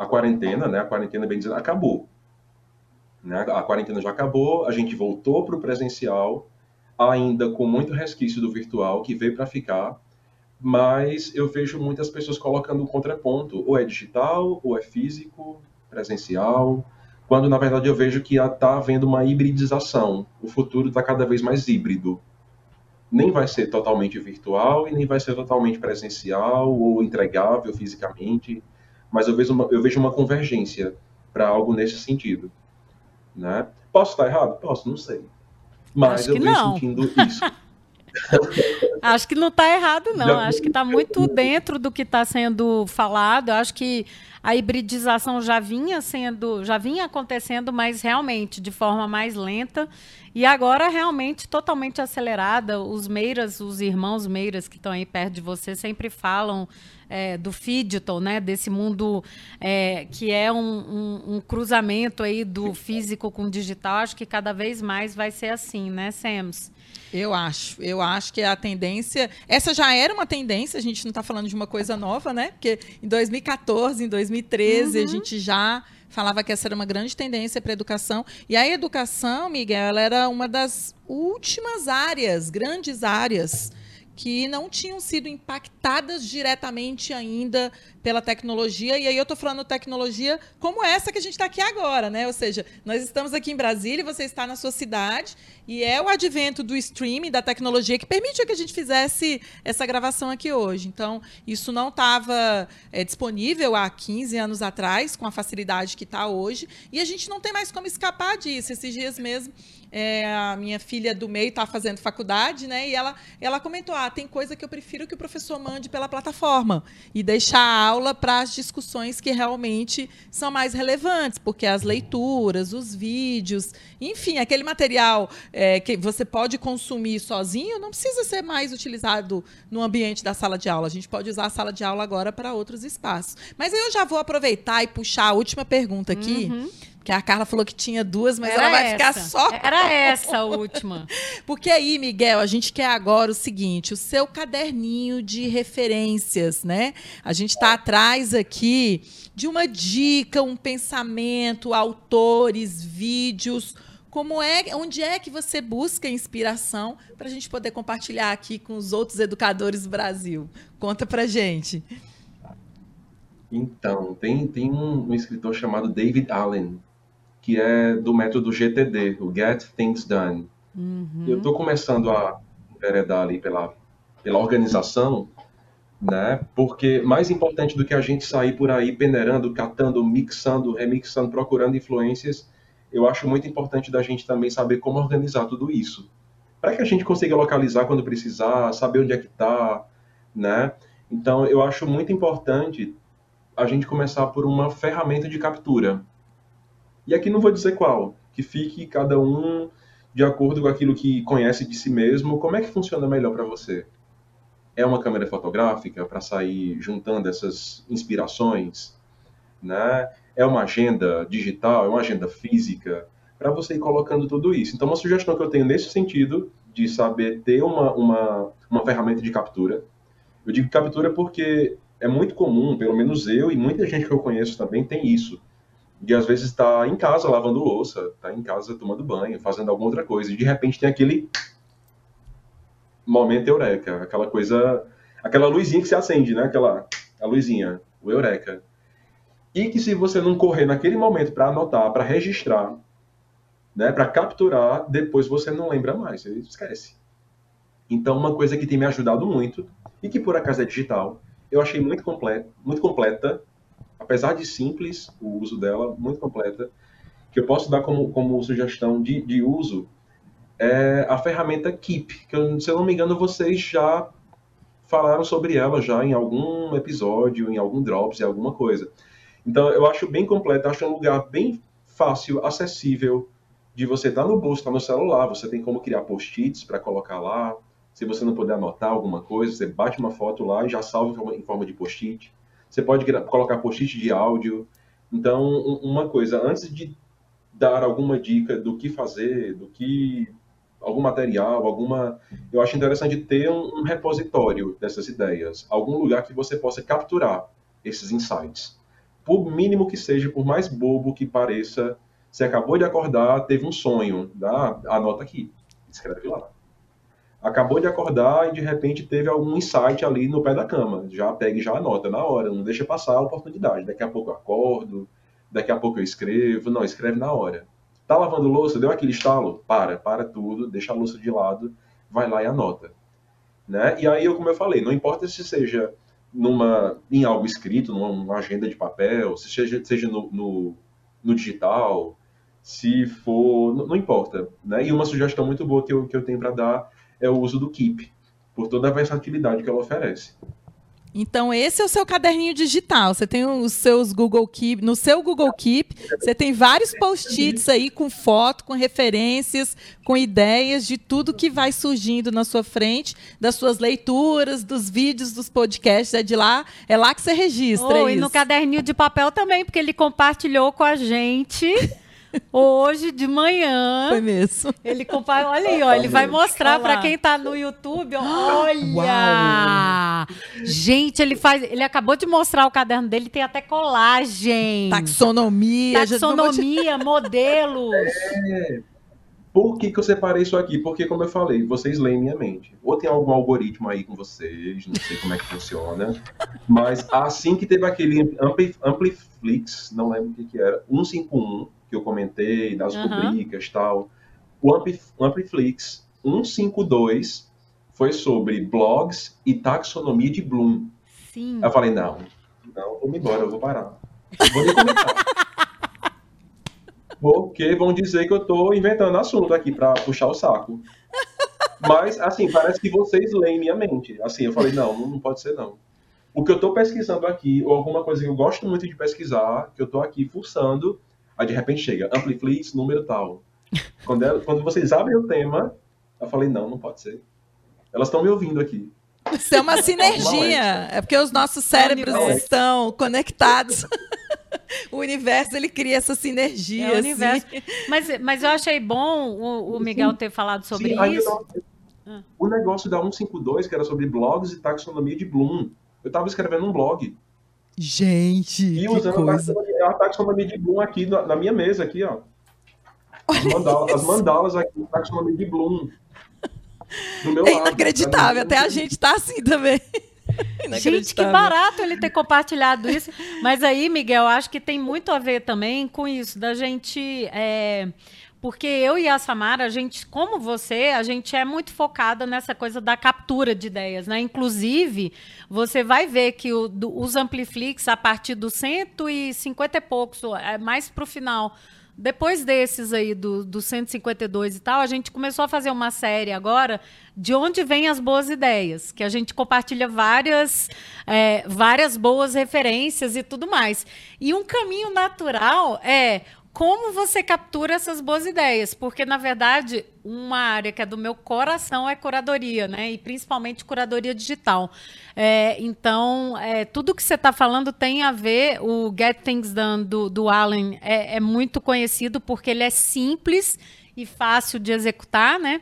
a quarentena, né, a quarentena, bem dizendo, acabou. Né? A quarentena já acabou, a gente voltou para o presencial, ainda com muito resquício do virtual, que veio para ficar, mas eu vejo muitas pessoas colocando um contraponto, ou é digital, ou é físico, presencial, quando na verdade eu vejo que está havendo uma hibridização. O futuro está cada vez mais híbrido. Nem vai ser totalmente virtual e nem vai ser totalmente presencial ou entregável fisicamente, mas eu vejo uma, eu vejo uma convergência para algo nesse sentido. Né? Posso estar errado? Posso, não sei. Mas eu venho não. sentindo isso. *laughs* Acho que não está errado, não. Acho que está muito dentro do que está sendo falado. Acho que a hibridização já vinha sendo, já vinha acontecendo, mas realmente de forma mais lenta. E agora realmente totalmente acelerada. Os Meiras, os irmãos Meiras que estão aí perto de você, sempre falam é, do digital, né? Desse mundo é, que é um, um, um, cruzamento aí do físico com o digital. Acho que cada vez mais vai ser assim, né, Sams? Eu acho, eu acho que a tendência. Essa já era uma tendência, a gente não está falando de uma coisa nova, né? Porque em 2014, em 2013, uhum. a gente já falava que essa era uma grande tendência para a educação. E a educação, Miguel, ela era uma das últimas áreas, grandes áreas que não tinham sido impactadas diretamente ainda pela tecnologia. E aí eu estou falando tecnologia como essa que a gente está aqui agora, né? Ou seja, nós estamos aqui em Brasília, você está na sua cidade, e é o advento do streaming, da tecnologia, que permitiu que a gente fizesse essa gravação aqui hoje. Então, isso não estava é, disponível há 15 anos atrás, com a facilidade que está hoje, e a gente não tem mais como escapar disso. Esses dias mesmo é, a minha filha do meio está fazendo faculdade, né? E ela, ela comentou: ah, tem coisa que eu prefiro que o professor mande pela plataforma e deixar a aula para as discussões que realmente são mais relevantes, porque as leituras, os vídeos, enfim, aquele material é, que você pode consumir sozinho não precisa ser mais utilizado no ambiente da sala de aula. A gente pode usar a sala de aula agora para outros espaços. Mas eu já vou aproveitar e puxar a última pergunta aqui. Uhum Porque a Carla falou que tinha duas, mas Era ela vai essa. ficar só. Era essa a última. *laughs* Porque aí, Miguel, a gente quer agora o seguinte: o seu caderninho de referências, né? A gente está atrás aqui de uma dica, um pensamento, autores, vídeos. Como é, onde é que você busca inspiração para a gente poder compartilhar aqui com os outros educadores do Brasil? Conta pra gente. Então, tem, tem um, um escritor chamado David Allen, que é do método GTD, o Get Things Done. Uhum. Eu estou começando a enveredar ali pela, pela organização, né? Porque mais importante do que a gente sair por aí peneirando, catando, mixando, remixando, procurando influências, eu acho muito importante da gente também saber como organizar tudo isso. Para que a gente consiga localizar quando precisar, saber onde é que está, né? Então, eu acho muito importante a gente começar por uma ferramenta de captura. E aqui não vou dizer qual, que fique cada um de acordo com aquilo que conhece de si mesmo. Como é que funciona melhor para você? É uma câmera fotográfica para sair juntando essas inspirações, né? É uma agenda digital, é uma agenda física, para você ir colocando tudo isso. Então, uma sugestão que eu tenho nesse sentido, de saber ter uma, uma, uma ferramenta de captura. Eu digo captura porque é muito comum, pelo menos eu e muita gente que eu conheço também tem isso. De às vezes estar tá em casa lavando louça, tá em casa tomando banho, fazendo alguma outra coisa, e de repente tem aquele momento eureka, aquela coisa, aquela luzinha que se acende, né? Aquela a luzinha, o eureka. E que se você não correr naquele momento para anotar, para registrar, né, para capturar, depois você não lembra mais, você esquece. Então, uma coisa que tem me ajudado muito e que por acaso é digital, eu achei muito completa, muito completa, apesar de simples o uso dela, muito completa, que eu posso dar como, como sugestão de, de uso é a ferramenta Keep, que eu, se eu não me engano vocês já falaram sobre ela já em algum episódio, em algum Drops, em alguma coisa. Então eu acho bem completa, acho um lugar bem fácil, acessível, de você estar no bolso, estar tá no celular, você tem como criar post-its para colocar lá, se você não puder anotar alguma coisa, você bate uma foto lá e já salva em forma de post-it. Você pode colocar post-it de áudio. Então, uma coisa, antes de dar alguma dica do que fazer, do que algum material, alguma, eu acho interessante ter um, repositório dessas ideias, algum lugar que você possa capturar esses insights. Por mínimo que seja, por mais bobo que pareça, você acabou de acordar, teve um sonho, dá, anota aqui, escreve lá acabou de acordar e de repente teve algum insight ali no pé da cama. Já pega e já anota na hora, não deixa passar a oportunidade. Daqui a pouco eu acordo, daqui a pouco eu escrevo. Não, escreve na hora. Tá lavando louça, deu aquele estalo? Para, para tudo, deixa a louça de lado, vai lá e anota. Né? E aí, como eu falei, não importa se seja numa, em algo escrito, numa agenda de papel, se seja, seja no, no, no digital, se for. Não, não, importa. Né? E uma sugestão muito boa que eu, que eu tenho para dar é o uso do Keep, por toda a versatilidade que ela oferece. Então, esse é o seu caderninho digital. Você tem os seus Google Keep. No seu Google Keep, você tem vários post-its aí com foto, com referências, com ideias de tudo que vai surgindo na sua frente, das suas leituras, dos vídeos, dos podcasts. É de lá, é lá que você registra. Oh, e no caderninho de papel também, porque ele compartilhou com a gente. *laughs* Hoje de manhã. Foi mesmo. Ele compara, olha aí, ó, ele vai mostrar para quem tá no YouTube, ó, *gasps* olha. Uau. Gente, ele faz, ele acabou de mostrar o caderno dele, tem até colagem. Taxonomia, taxonomia, modelos. É. Por que, que eu separei isso aqui? Porque, como eu falei, vocês leem minha mente. Ou tem algum algoritmo aí com vocês, não sei como é que funciona. Mas assim que teve aquele Ampliflix, não lembro o que, que era, 151, que eu comentei, das uhum. rubricas e tal. O Ampliflix 152 foi sobre blogs e taxonomia de Bloom. Sim. Eu falei, não, não, vou me embora, eu vou parar. Vou nem comentar. *laughs* Porque vão dizer que eu estou inventando assunto aqui para puxar o saco. Mas, assim, parece que vocês leem minha mente. Assim, eu falei, não, não pode ser não. O que eu estou pesquisando aqui, ou alguma coisa que eu gosto muito de pesquisar, que eu estou aqui fuçando, Aí de repente chega, Ampliflix, número tal. Quando, ela, quando vocês abrem o tema, eu falei, não, não pode ser. Elas estão me ouvindo aqui. Isso é uma sinergia. É porque os nossos cérebros estão conectados. *laughs* o universo ele cria essa sinergia. É o universo. Assim. Mas, mas eu achei bom o, o Miguel ter falado sobre Sim, isso. Ah. O negócio da 152, que era sobre blogs e taxonomia de Bloom. Eu estava escrevendo um blog. Gente, e usando coisa. A taxonomia de Bloom aqui na, na minha mesa, aqui, ó. As mandalas, as mandalas aqui, taxonomia de Bloom. Do meu é lado, inacreditável, até a gente tá assim também. *laughs* Gente, que barato ele ter compartilhado isso. Mas aí, Miguel, acho que tem muito a ver também com isso, da gente. É, porque eu e a Samara, a gente, como você, a gente é muito focada nessa coisa da captura de ideias, né? Inclusive, você vai ver que o, do, os Ampliflix, a partir dos 150 e poucos, é mais para o final depois desses aí, do, do 152 e tal, a gente começou a fazer uma série agora de onde vêm as boas ideias, que a gente compartilha várias, é, várias boas referências e tudo mais. E um caminho natural é como você captura essas boas ideias? Porque, na verdade, uma área que é do meu coração é curadoria, né? E principalmente curadoria digital. É, então, é, tudo que você está falando tem a ver. O Get Things Done do, do Allen é, é muito conhecido porque ele é simples e fácil de executar, né?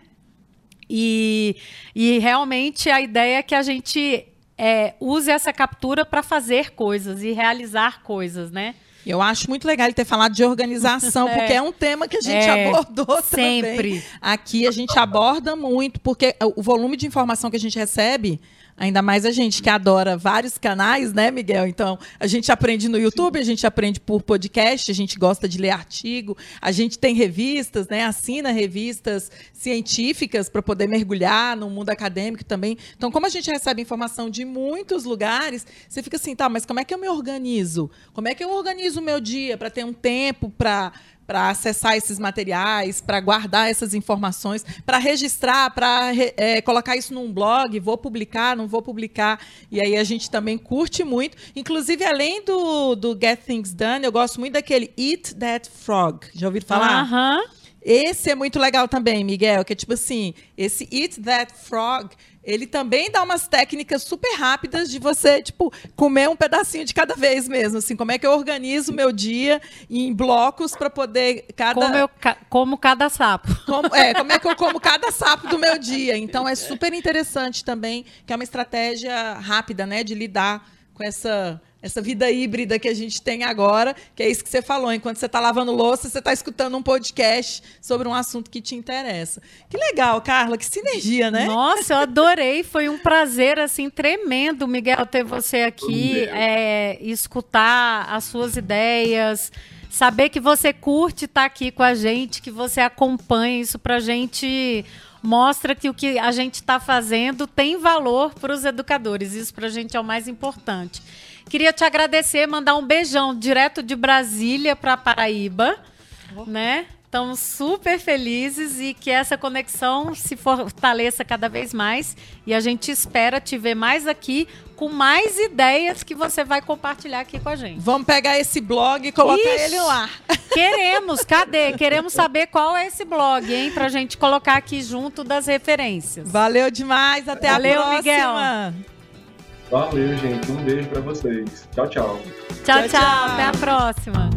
E, e realmente a ideia é que a gente é, use essa captura para fazer coisas e realizar coisas, né? Eu acho muito legal ele ter falado de organização, *laughs* é. porque é um tema que a gente é, abordou *laughs* sempre. Também. Aqui a gente aborda muito, porque o volume de informação que a gente recebe Ainda mais a gente que adora vários canais, né, Miguel? Então, a gente aprende no YouTube, a gente aprende por podcast, a gente gosta de ler artigo, a gente tem revistas, né? Assina revistas científicas para poder mergulhar no mundo acadêmico também. Então, como a gente recebe informação de muitos lugares, você fica assim, tá, mas como é que eu me organizo? Como é que eu organizo o meu dia para ter um tempo para para acessar esses materiais, para guardar essas informações, para registrar, para é, colocar isso num blog, vou publicar, não vou publicar. E aí a gente também curte muito. Inclusive, além do, do Get Things Done, eu gosto muito daquele Eat That Frog. Já ouviram falar? Aham. Esse é muito legal também, Miguel, que é tipo assim, esse Eat That Frog, ele também dá umas técnicas super rápidas de você, tipo, comer um pedacinho de cada vez mesmo, assim, como é que eu organizo o meu dia em blocos para poder cada como eu como cada sapo. Como, é, como é que eu *laughs* como cada sapo do meu dia. Então é super interessante também, que é uma estratégia rápida, né, de lidar com essa essa vida híbrida que a gente tem agora, que é isso que você falou. Enquanto você está lavando louça, você está escutando um podcast sobre um assunto que te interessa. Que legal, Carla, que sinergia, né? Nossa, eu adorei. Foi um prazer assim tremendo, Miguel, ter você aqui, é, escutar as suas ideias, saber que você curte estar tá aqui com a gente, que você acompanha isso para a gente mostra que o que a gente está fazendo tem valor para os educadores. Isso para a gente é o mais importante. Queria te agradecer, mandar um beijão direto de Brasília para Paraíba, oh. né? Estamos super felizes e que essa conexão se fortaleça cada vez mais. E a gente espera te ver mais aqui com mais ideias que você vai compartilhar aqui com a gente. Vamos pegar esse blog e colocar Ixi, ele lá. *laughs* Queremos, cadê? Queremos *laughs* saber qual é esse blog, hein? Pra gente colocar aqui junto das referências. Valeu demais, até Valeu, a próxima. Miguel. Valeu, gente. Um beijo para vocês. Tchau, tchau. Tchau, tchau. tchau. Até a próxima.